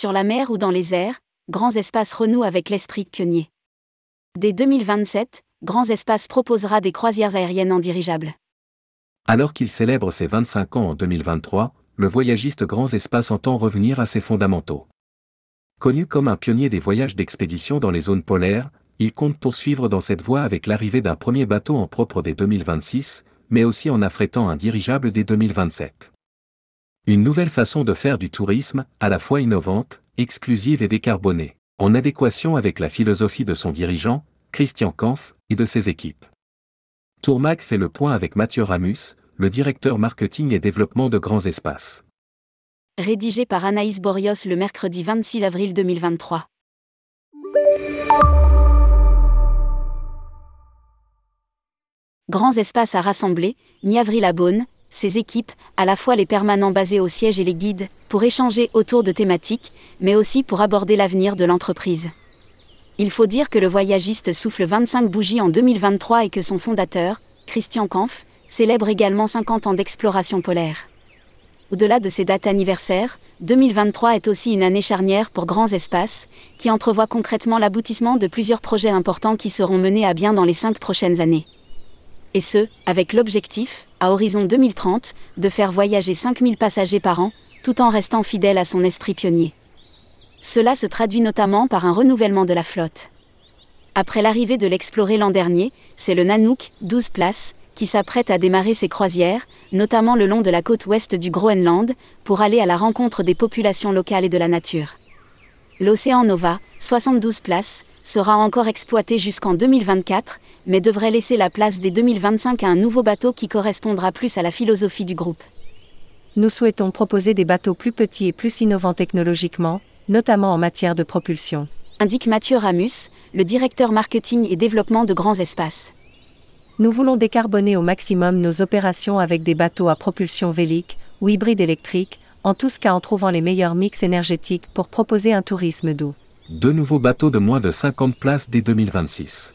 Sur la mer ou dans les airs, Grands Espaces renoue avec l'esprit pionnier. Dès 2027, Grands Espaces proposera des croisières aériennes en dirigeable. Alors qu'il célèbre ses 25 ans en 2023, le voyagiste Grands Espaces entend revenir à ses fondamentaux. Connu comme un pionnier des voyages d'expédition dans les zones polaires, il compte poursuivre dans cette voie avec l'arrivée d'un premier bateau en propre dès 2026, mais aussi en affrétant un dirigeable dès 2027. Une nouvelle façon de faire du tourisme, à la fois innovante, exclusive et décarbonée, en adéquation avec la philosophie de son dirigeant, Christian Kampf, et de ses équipes. Tourmac fait le point avec Mathieu Ramus, le directeur marketing et développement de Grands Espaces. Rédigé par Anaïs Borios le mercredi 26 avril 2023. Grands Espaces à rassembler, mi-avril à Beaune, ses équipes, à la fois les permanents basés au siège et les guides, pour échanger autour de thématiques, mais aussi pour aborder l'avenir de l'entreprise. Il faut dire que le voyagiste souffle 25 bougies en 2023 et que son fondateur, Christian Kampf, célèbre également 50 ans d'exploration polaire. Au-delà de ces dates anniversaires, 2023 est aussi une année charnière pour Grands Espaces, qui entrevoit concrètement l'aboutissement de plusieurs projets importants qui seront menés à bien dans les cinq prochaines années. Et ce, avec l'objectif, à horizon 2030, de faire voyager 5000 passagers par an, tout en restant fidèle à son esprit pionnier. Cela se traduit notamment par un renouvellement de la flotte. Après l'arrivée de l'exploré l'an dernier, c'est le Nanook, 12 places, qui s'apprête à démarrer ses croisières, notamment le long de la côte ouest du Groenland, pour aller à la rencontre des populations locales et de la nature. L'Océan Nova, 72 places, sera encore exploité jusqu'en 2024, mais devrait laisser la place dès 2025 à un nouveau bateau qui correspondra plus à la philosophie du groupe. Nous souhaitons proposer des bateaux plus petits et plus innovants technologiquement, notamment en matière de propulsion. Indique Mathieu Ramus, le directeur marketing et développement de Grands Espaces. Nous voulons décarboner au maximum nos opérations avec des bateaux à propulsion vélique ou hybride électrique, en tous cas en trouvant les meilleurs mix énergétiques pour proposer un tourisme doux. Deux nouveaux bateaux de moins de 50 places dès 2026.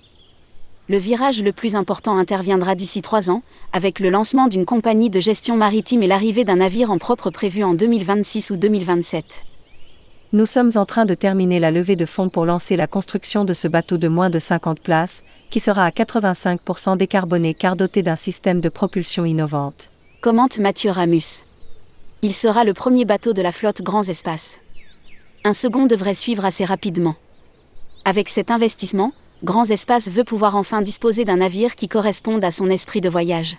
Le virage le plus important interviendra d'ici trois ans, avec le lancement d'une compagnie de gestion maritime et l'arrivée d'un navire en propre prévu en 2026 ou 2027. Nous sommes en train de terminer la levée de fonds pour lancer la construction de ce bateau de moins de 50 places, qui sera à 85% décarboné car doté d'un système de propulsion innovante. Commente Mathieu Ramus. Il sera le premier bateau de la flotte Grands Espaces. Un second devrait suivre assez rapidement. Avec cet investissement, Grands Espaces veut pouvoir enfin disposer d'un navire qui corresponde à son esprit de voyage.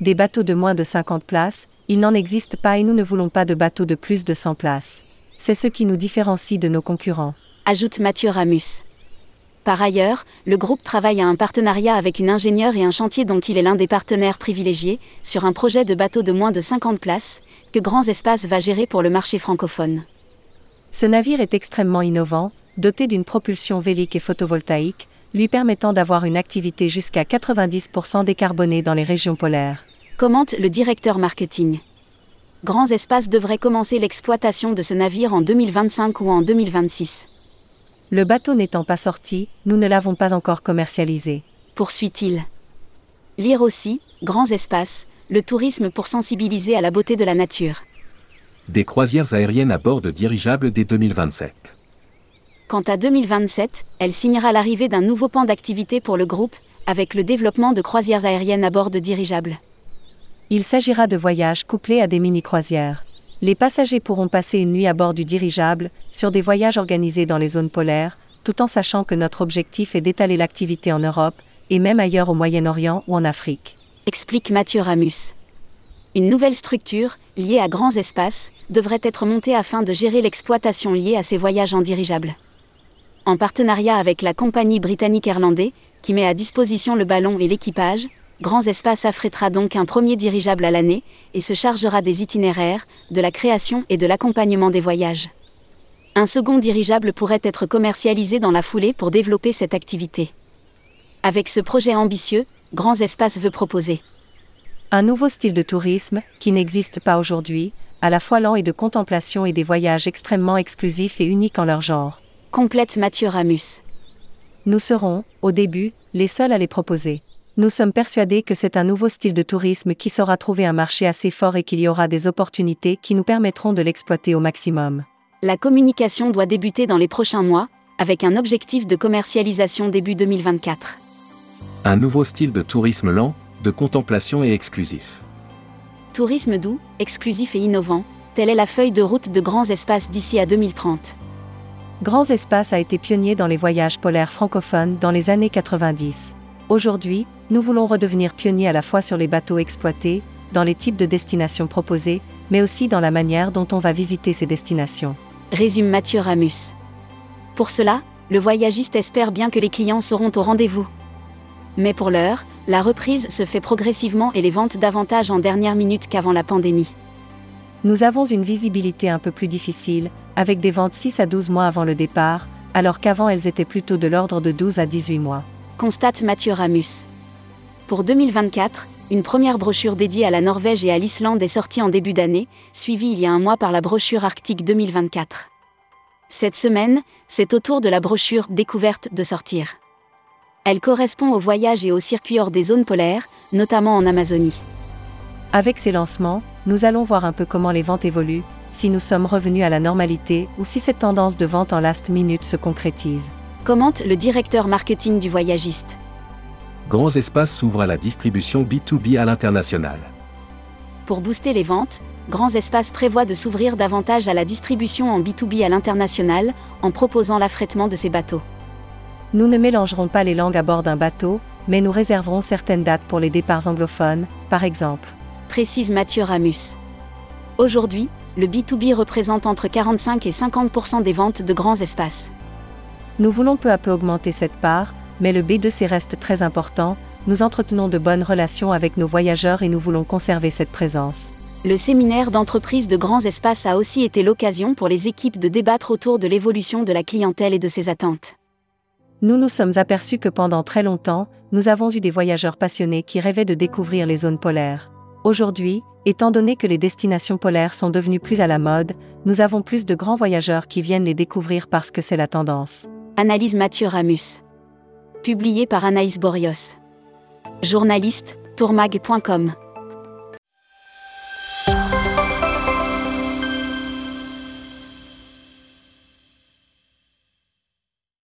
Des bateaux de moins de 50 places, il n'en existe pas et nous ne voulons pas de bateaux de plus de 100 places. C'est ce qui nous différencie de nos concurrents. Ajoute Mathieu Ramus. Par ailleurs, le groupe travaille à un partenariat avec une ingénieure et un chantier dont il est l'un des partenaires privilégiés, sur un projet de bateau de moins de 50 places, que Grands Espaces va gérer pour le marché francophone. Ce navire est extrêmement innovant, doté d'une propulsion vélique et photovoltaïque, lui permettant d'avoir une activité jusqu'à 90% décarbonée dans les régions polaires. Commente le directeur marketing. Grands Espaces devrait commencer l'exploitation de ce navire en 2025 ou en 2026. Le bateau n'étant pas sorti, nous ne l'avons pas encore commercialisé. Poursuit-il. Lire aussi, Grands Espaces, le tourisme pour sensibiliser à la beauté de la nature. Des croisières aériennes à bord de dirigeables dès 2027. Quant à 2027, elle signera l'arrivée d'un nouveau pan d'activité pour le groupe, avec le développement de croisières aériennes à bord de dirigeables. Il s'agira de voyages couplés à des mini-croisières. Les passagers pourront passer une nuit à bord du dirigeable, sur des voyages organisés dans les zones polaires, tout en sachant que notre objectif est d'étaler l'activité en Europe, et même ailleurs au Moyen-Orient ou en Afrique. Explique Mathieu Ramus. Une nouvelle structure, liée à grands espaces, devrait être montée afin de gérer l'exploitation liée à ces voyages en dirigeable en partenariat avec la compagnie britannique Airlandais, qui met à disposition le ballon et l'équipage, Grands Espaces affrétera donc un premier dirigeable à l'année et se chargera des itinéraires, de la création et de l'accompagnement des voyages. Un second dirigeable pourrait être commercialisé dans la foulée pour développer cette activité. Avec ce projet ambitieux, Grands Espaces veut proposer un nouveau style de tourisme, qui n'existe pas aujourd'hui, à la fois lent et de contemplation et des voyages extrêmement exclusifs et uniques en leur genre complète Mathieu Ramus. Nous serons, au début, les seuls à les proposer. Nous sommes persuadés que c'est un nouveau style de tourisme qui saura trouver un marché assez fort et qu'il y aura des opportunités qui nous permettront de l'exploiter au maximum. La communication doit débuter dans les prochains mois, avec un objectif de commercialisation début 2024. Un nouveau style de tourisme lent, de contemplation et exclusif. Tourisme doux, exclusif et innovant, telle est la feuille de route de grands espaces d'ici à 2030. Grands Espaces a été pionnier dans les voyages polaires francophones dans les années 90. Aujourd'hui, nous voulons redevenir pionniers à la fois sur les bateaux exploités, dans les types de destinations proposées, mais aussi dans la manière dont on va visiter ces destinations. Résume Mathieu Ramus. Pour cela, le voyagiste espère bien que les clients seront au rendez-vous. Mais pour l'heure, la reprise se fait progressivement et les ventes davantage en dernière minute qu'avant la pandémie. Nous avons une visibilité un peu plus difficile, avec des ventes 6 à 12 mois avant le départ, alors qu'avant elles étaient plutôt de l'ordre de 12 à 18 mois. Constate Mathieu Ramus. Pour 2024, une première brochure dédiée à la Norvège et à l'Islande est sortie en début d'année, suivie il y a un mois par la brochure Arctique 2024. Cette semaine, c'est au tour de la brochure Découverte de sortir. Elle correspond au voyage et au circuit hors des zones polaires, notamment en Amazonie. Avec ces lancements, nous allons voir un peu comment les ventes évoluent, si nous sommes revenus à la normalité ou si cette tendance de vente en last minute se concrétise. Commente le directeur marketing du voyagiste. Grands espaces s'ouvrent à la distribution B2B à l'international. Pour booster les ventes, Grands Espaces prévoit de s'ouvrir davantage à la distribution en B2B à l'international, en proposant l'affrètement de ces bateaux. Nous ne mélangerons pas les langues à bord d'un bateau, mais nous réserverons certaines dates pour les départs anglophones, par exemple. Précise Mathieu Ramus. Aujourd'hui, le B2B représente entre 45 et 50% des ventes de grands espaces. Nous voulons peu à peu augmenter cette part, mais le B2C reste très important, nous entretenons de bonnes relations avec nos voyageurs et nous voulons conserver cette présence. Le séminaire d'entreprise de grands espaces a aussi été l'occasion pour les équipes de débattre autour de l'évolution de la clientèle et de ses attentes. Nous nous sommes aperçus que pendant très longtemps, nous avons vu des voyageurs passionnés qui rêvaient de découvrir les zones polaires. Aujourd'hui, étant donné que les destinations polaires sont devenues plus à la mode, nous avons plus de grands voyageurs qui viennent les découvrir parce que c'est la tendance. Analyse Mathieu Ramus. Publié par Anaïs Borios. Journaliste, tourmag.com.